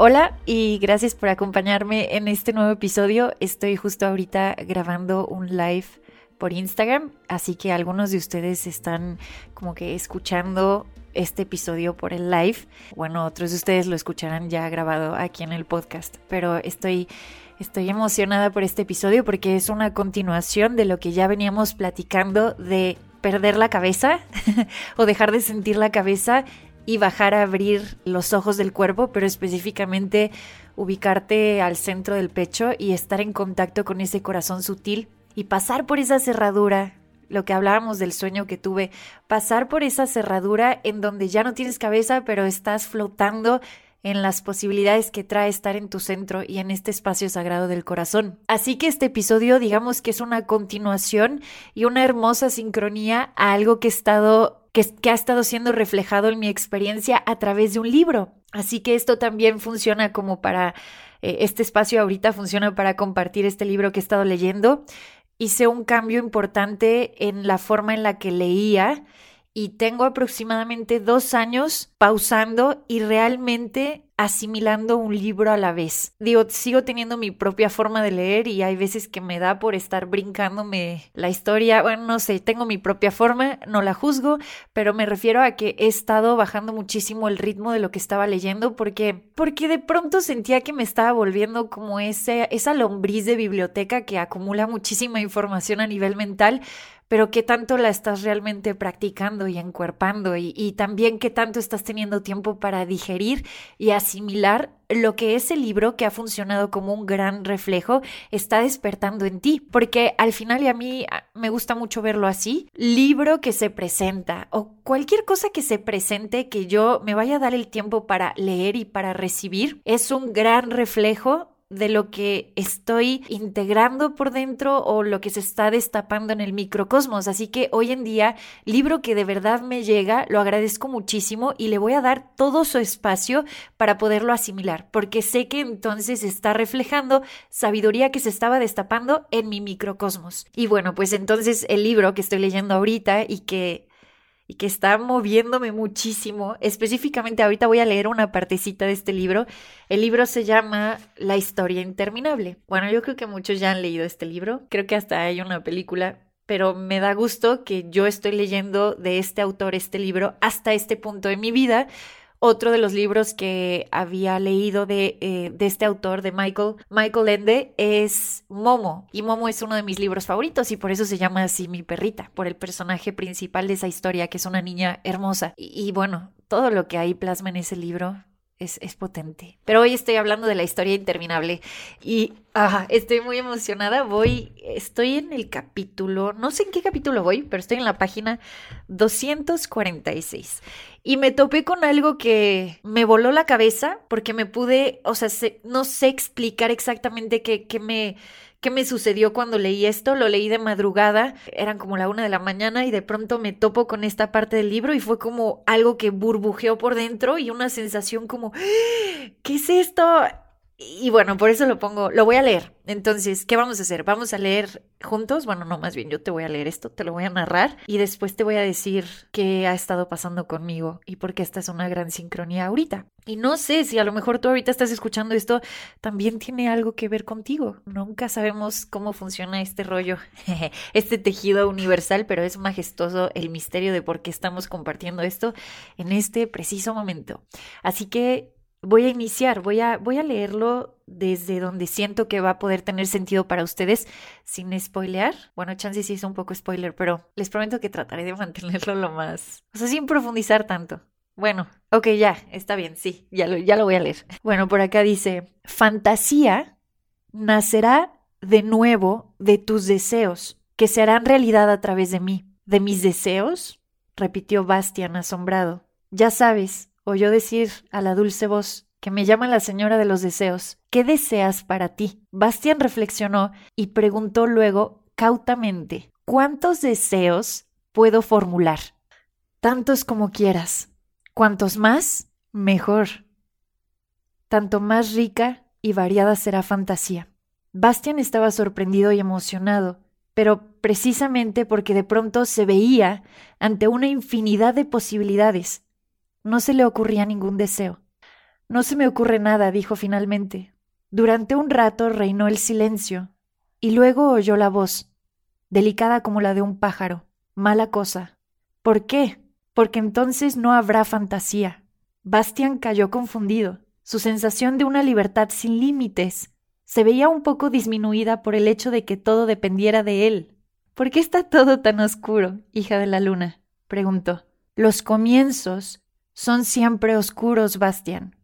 Hola y gracias por acompañarme en este nuevo episodio. Estoy justo ahorita grabando un live por Instagram, así que algunos de ustedes están como que escuchando este episodio por el live. Bueno, otros de ustedes lo escucharán ya grabado aquí en el podcast, pero estoy estoy emocionada por este episodio porque es una continuación de lo que ya veníamos platicando de perder la cabeza o dejar de sentir la cabeza y bajar a abrir los ojos del cuerpo, pero específicamente ubicarte al centro del pecho y estar en contacto con ese corazón sutil y pasar por esa cerradura, lo que hablábamos del sueño que tuve, pasar por esa cerradura en donde ya no tienes cabeza, pero estás flotando en las posibilidades que trae estar en tu centro y en este espacio sagrado del corazón. Así que este episodio digamos que es una continuación y una hermosa sincronía a algo que ha estado siendo reflejado en mi experiencia a través de un libro. Así que esto también funciona como para, eh, este espacio ahorita funciona para compartir este libro que he estado leyendo. Hice un cambio importante en la forma en la que leía y tengo aproximadamente dos años pausando y realmente asimilando un libro a la vez. Digo, sigo teniendo mi propia forma de leer y hay veces que me da por estar brincándome la historia. Bueno, no sé, tengo mi propia forma, no la juzgo, pero me refiero a que he estado bajando muchísimo el ritmo de lo que estaba leyendo porque porque de pronto sentía que me estaba volviendo como ese, esa lombriz de biblioteca que acumula muchísima información a nivel mental, pero qué tanto la estás realmente practicando y encuerpando y, también qué tanto estás teniendo tiempo para digerir y asimilar lo que ese libro que ha funcionado como un gran reflejo está despertando en ti, porque al final y a mí me gusta mucho verlo así, libro que se presenta o cualquier cosa que se presente que yo me vaya a dar el tiempo para leer y para recibir es un gran reflejo de lo que estoy integrando por dentro o lo que se está destapando en el microcosmos. Así que hoy en día, libro que de verdad me llega, lo agradezco muchísimo y le voy a dar todo su espacio para poderlo asimilar, porque sé que entonces está reflejando sabiduría que se estaba destapando en mi microcosmos. Y bueno, pues entonces el libro que estoy leyendo ahorita y que y que está moviéndome muchísimo. Específicamente ahorita voy a leer una partecita de este libro. El libro se llama La historia interminable. Bueno, yo creo que muchos ya han leído este libro. Creo que hasta hay una película. Pero me da gusto que yo estoy leyendo de este autor este libro hasta este punto de mi vida, otro de los libros que había leído de, eh, de, este autor, de Michael, Michael Ende, es Momo. Y Momo es uno de mis libros favoritos y por eso se llama así mi perrita, por el personaje principal de esa historia, que es una niña hermosa. y, y bueno, todo lo que hay plasma en ese libro es, es, potente. Pero hoy estoy hablando de la historia interminable y ajá, estoy muy emocionada. Voy, estoy en el capítulo, no sé en qué capítulo voy, pero estoy en la página 246. Y me topé con algo que me voló la cabeza porque me pude, o sea, no sé explicar exactamente qué, qué me ¿Qué me sucedió cuando leí esto? Lo leí de madrugada, eran como la una de la mañana y de pronto me topo con esta parte del libro y fue como algo que burbujeó por dentro y una sensación como, ¡Ah! ¿qué es esto? Y bueno, por eso lo pongo, lo voy a leer. Entonces, ¿qué vamos a hacer? Vamos a leer juntos. Bueno, no, más bien yo te voy a leer esto, te lo voy a narrar y después te voy a decir qué ha estado pasando conmigo y por qué esta es una gran sincronía ahorita. Y no sé si a lo mejor tú ahorita estás escuchando esto, también tiene algo que ver contigo. Nunca sabemos cómo funciona este rollo, este tejido universal, pero es majestuoso el misterio de por qué estamos compartiendo esto en este preciso momento. Así que voy a iniciar, voy a, voy a leerlo desde donde siento que va a poder tener sentido para ustedes sin spoilear. Bueno, chance sí es un poco spoiler, pero les prometo que trataré de mantenerlo lo más, o sea, sin profundizar tanto. Bueno, ok, ya, está bien, sí, ya lo, ya lo voy a leer. Bueno, por acá dice, fantasía nacerá de nuevo de tus deseos, que se harán realidad a través de mí. ¿De mis deseos? repitió Bastian asombrado. Ya sabes, oyó decir a la dulce voz, que me llama la señora de los deseos. ¿Qué deseas para ti? Bastian reflexionó y preguntó luego, cautamente, ¿cuántos deseos puedo formular? Tantos como quieras. Cuantos más, mejor. Tanto más rica y variada será fantasía. Bastian estaba sorprendido y emocionado, pero precisamente porque de pronto se veía ante una infinidad de posibilidades. No se le ocurría ningún deseo. No se me ocurre nada, dijo finalmente. Durante un rato reinó el silencio, y luego oyó la voz, delicada como la de un pájaro. Mala cosa. ¿Por qué? Porque entonces no habrá fantasía. Bastian cayó confundido. Su sensación de una libertad sin límites se veía un poco disminuida por el hecho de que todo dependiera de él. ¿Por qué está todo tan oscuro, hija de la luna? preguntó. Los comienzos son siempre oscuros, Bastian.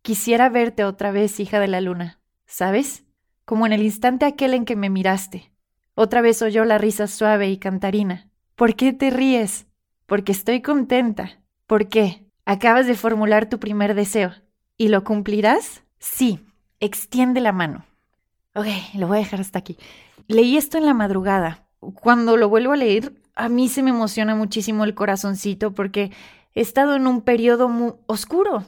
Quisiera verte otra vez, hija de la luna, ¿sabes? Como en el instante aquel en que me miraste. Otra vez oyó la risa suave y cantarina. ¿Por qué te ríes? Porque estoy contenta. ¿Por qué? Acabas de formular tu primer deseo. ¿Y lo cumplirás? Sí, extiende la mano. Ok, lo voy a dejar hasta aquí. Leí esto en la madrugada. Cuando lo vuelvo a leer, a mí se me emociona muchísimo el corazoncito porque he estado en un periodo muy oscuro.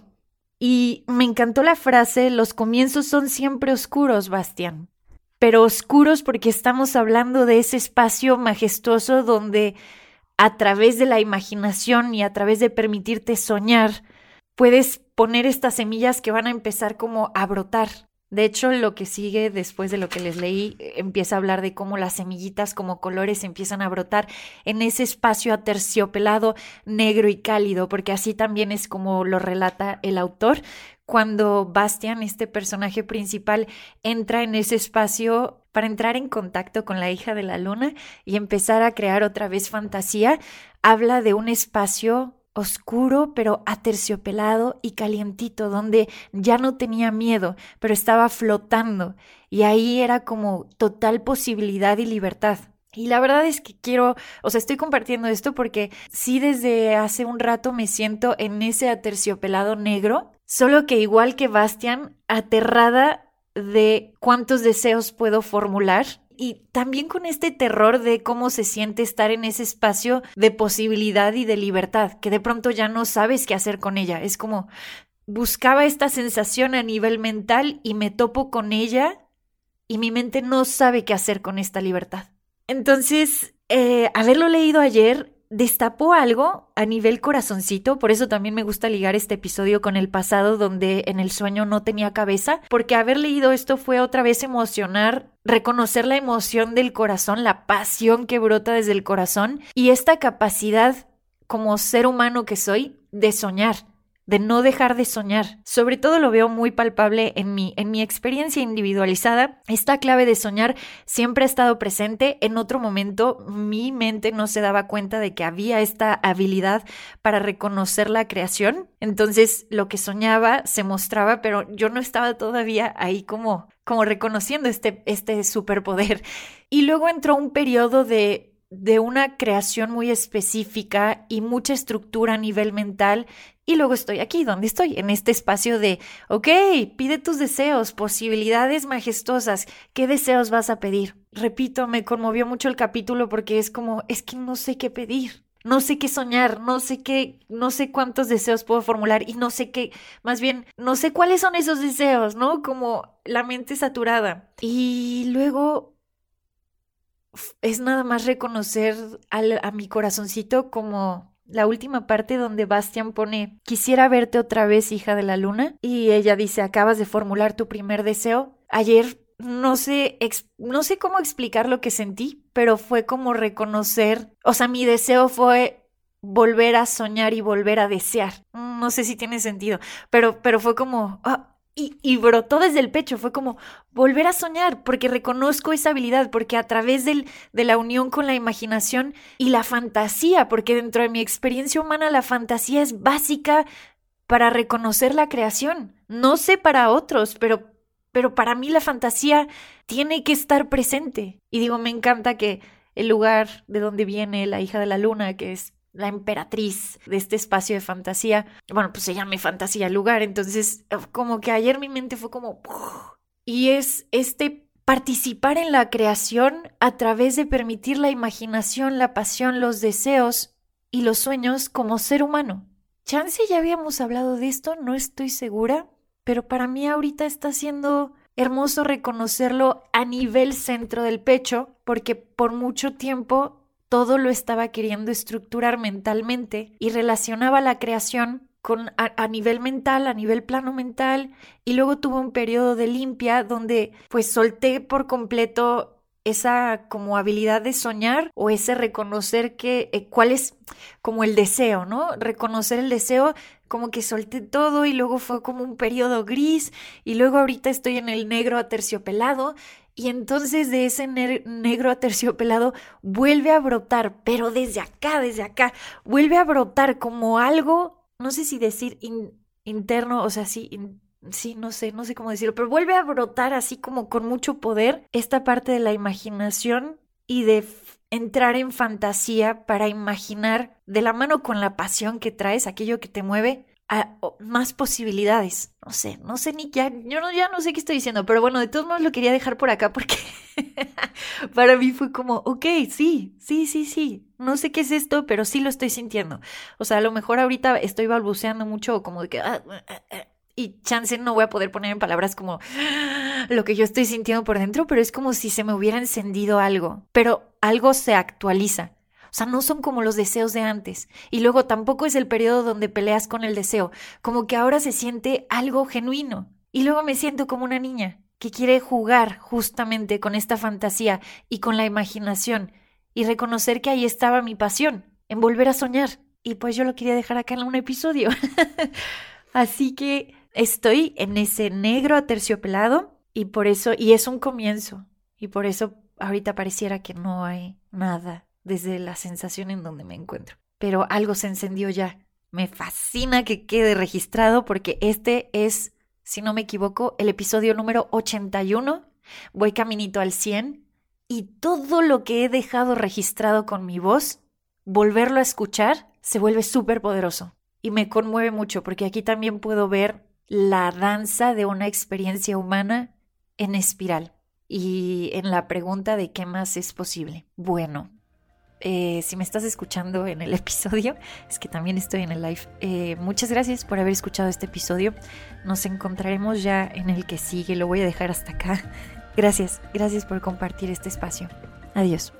Y me encantó la frase, los comienzos son siempre oscuros, Bastián. Pero oscuros porque estamos hablando de ese espacio majestuoso donde a través de la imaginación y a través de permitirte soñar, puedes poner estas semillas que van a empezar como a brotar. De hecho, lo que sigue después de lo que les leí eh, empieza a hablar de cómo las semillitas como colores empiezan a brotar en ese espacio aterciopelado, negro y cálido, porque así también es como lo relata el autor. Cuando Bastian, este personaje principal, entra en ese espacio para entrar en contacto con la hija de la luna y empezar a crear otra vez fantasía, habla de un espacio oscuro pero aterciopelado y calientito, donde ya no tenía miedo, pero estaba flotando, y ahí era como total posibilidad y libertad. Y la verdad es que quiero, o sea, estoy compartiendo esto porque sí desde hace un rato me siento en ese aterciopelado negro, solo que igual que Bastian, aterrada de cuántos deseos puedo formular y también con este terror de cómo se siente estar en ese espacio de posibilidad y de libertad, que de pronto ya no sabes qué hacer con ella. Es como buscaba esta sensación a nivel mental y me topo con ella y mi mente no sabe qué hacer con esta libertad. Entonces, eh, haberlo leído ayer destapó algo a nivel corazoncito, por eso también me gusta ligar este episodio con el pasado donde en el sueño no tenía cabeza, porque haber leído esto fue otra vez emocionar, reconocer la emoción del corazón, la pasión que brota desde el corazón y esta capacidad como ser humano que soy de soñar de no dejar de soñar. Sobre todo lo veo muy palpable en mi, en mi experiencia individualizada. Esta clave de soñar siempre ha estado presente. En otro momento mi mente no se daba cuenta de que había esta habilidad para reconocer la creación. Entonces lo que soñaba se mostraba, pero yo no estaba todavía ahí como, como reconociendo este, este superpoder. Y luego entró un periodo de de una creación muy específica y mucha estructura a nivel mental y luego estoy aquí, donde estoy, en este espacio de, ok, pide tus deseos, posibilidades majestuosas, ¿qué deseos vas a pedir? Repito, me conmovió mucho el capítulo porque es como, es que no sé qué pedir. No sé qué soñar, no sé qué, no sé cuántos deseos puedo formular y no sé qué, más bien, no sé cuáles son esos deseos, ¿no? Como la mente saturada. Y luego es nada más reconocer a mi corazoncito como la última parte donde Bastian pone quisiera verte otra vez, hija de la luna, y ella dice acabas de formular tu primer deseo. Ayer no sé, no sé cómo explicar lo que sentí, pero fue como reconocer, o sea, mi deseo fue volver a soñar y volver a desear. No sé si tiene sentido, pero, pero fue como, ah, y, brotó desde el pecho. Fue como volver a soñar, porque reconozco esa habilidad, porque a través del, de la unión con la imaginación y la fantasía, porque dentro de mi experiencia humana la fantasía es básica para reconocer la creación. No sé para otros, pero, pero para mí la fantasía tiene que estar presente. Y digo, me encanta que el lugar de donde viene la hija de la luna, que es la emperatriz de este espacio de fantasía. Bueno, pues se llama fantasía lugar, entonces como que ayer mi mente fue como... Y es este participar en la creación a través de permitir la imaginación, la pasión, los deseos y los sueños como ser humano. Chance ya habíamos hablado de esto, no estoy segura, pero para mí ahorita está siendo hermoso reconocerlo a nivel centro del pecho, porque por mucho tiempo todo lo estaba queriendo estructurar mentalmente y relacionaba la creación con a, nivel mental, a nivel plano mental, y luego tuve un periodo de limpia donde pues solté por completo esa como habilidad de soñar o ese reconocer que eh, cuál es como el deseo, ¿no? Reconocer el deseo como que solté todo y luego fue como un periodo gris y luego ahorita estoy en el negro aterciopelado y entonces de ese negro aterciopelado vuelve a brotar, pero desde acá, desde acá, vuelve a brotar como algo, no sé si decir interno, o sea, sí, sí, no sé, no sé cómo decirlo, pero vuelve a brotar así como con mucho poder esta parte de la imaginación y de entrar en fantasía para imaginar de la mano con la pasión que traes, aquello que te mueve, más posibilidades. No sé, no sé ni ya, yo no, ya no sé qué estoy diciendo, pero bueno, de todos modos lo quería dejar por acá porque para mí fue como, ok, sí, sí, sí, sí, no sé qué es esto, pero sí lo estoy sintiendo. O sea, a lo mejor ahorita estoy balbuceando mucho, como de que, ah, ah, ah, y chance no voy a poder poner en palabras como lo que yo estoy sintiendo por dentro, pero es como si se me hubiera encendido algo, pero algo se actualiza. O sea, no son como los deseos de antes. Y luego tampoco es el periodo donde peleas con el deseo, como que ahora se siente algo genuino. Y luego me siento como una niña que quiere jugar justamente con esta fantasía y con la imaginación y reconocer que ahí estaba mi pasión, en volver a soñar. Y pues yo lo quería dejar acá en un episodio. Así que estoy en ese negro aterciopelado y por eso, y es un comienzo. Y por eso ahorita pareciera que no hay nada desde la sensación en donde me encuentro. Pero algo se encendió ya. Me fascina que quede registrado porque este es, si no me equivoco, el episodio número 81. Voy caminito al 100 y todo lo que he dejado registrado con mi voz, volverlo a escuchar, se vuelve súper poderoso. Y me conmueve mucho porque aquí también puedo ver la danza de una experiencia humana en espiral. Y en la pregunta de qué más es posible. Bueno, eh, si me estás escuchando en el episodio, es que también estoy en el live. Eh, muchas gracias por haber escuchado este episodio. Nos encontraremos ya en el que sigue. Lo voy a dejar hasta acá. Gracias, gracias por compartir este espacio. Adiós.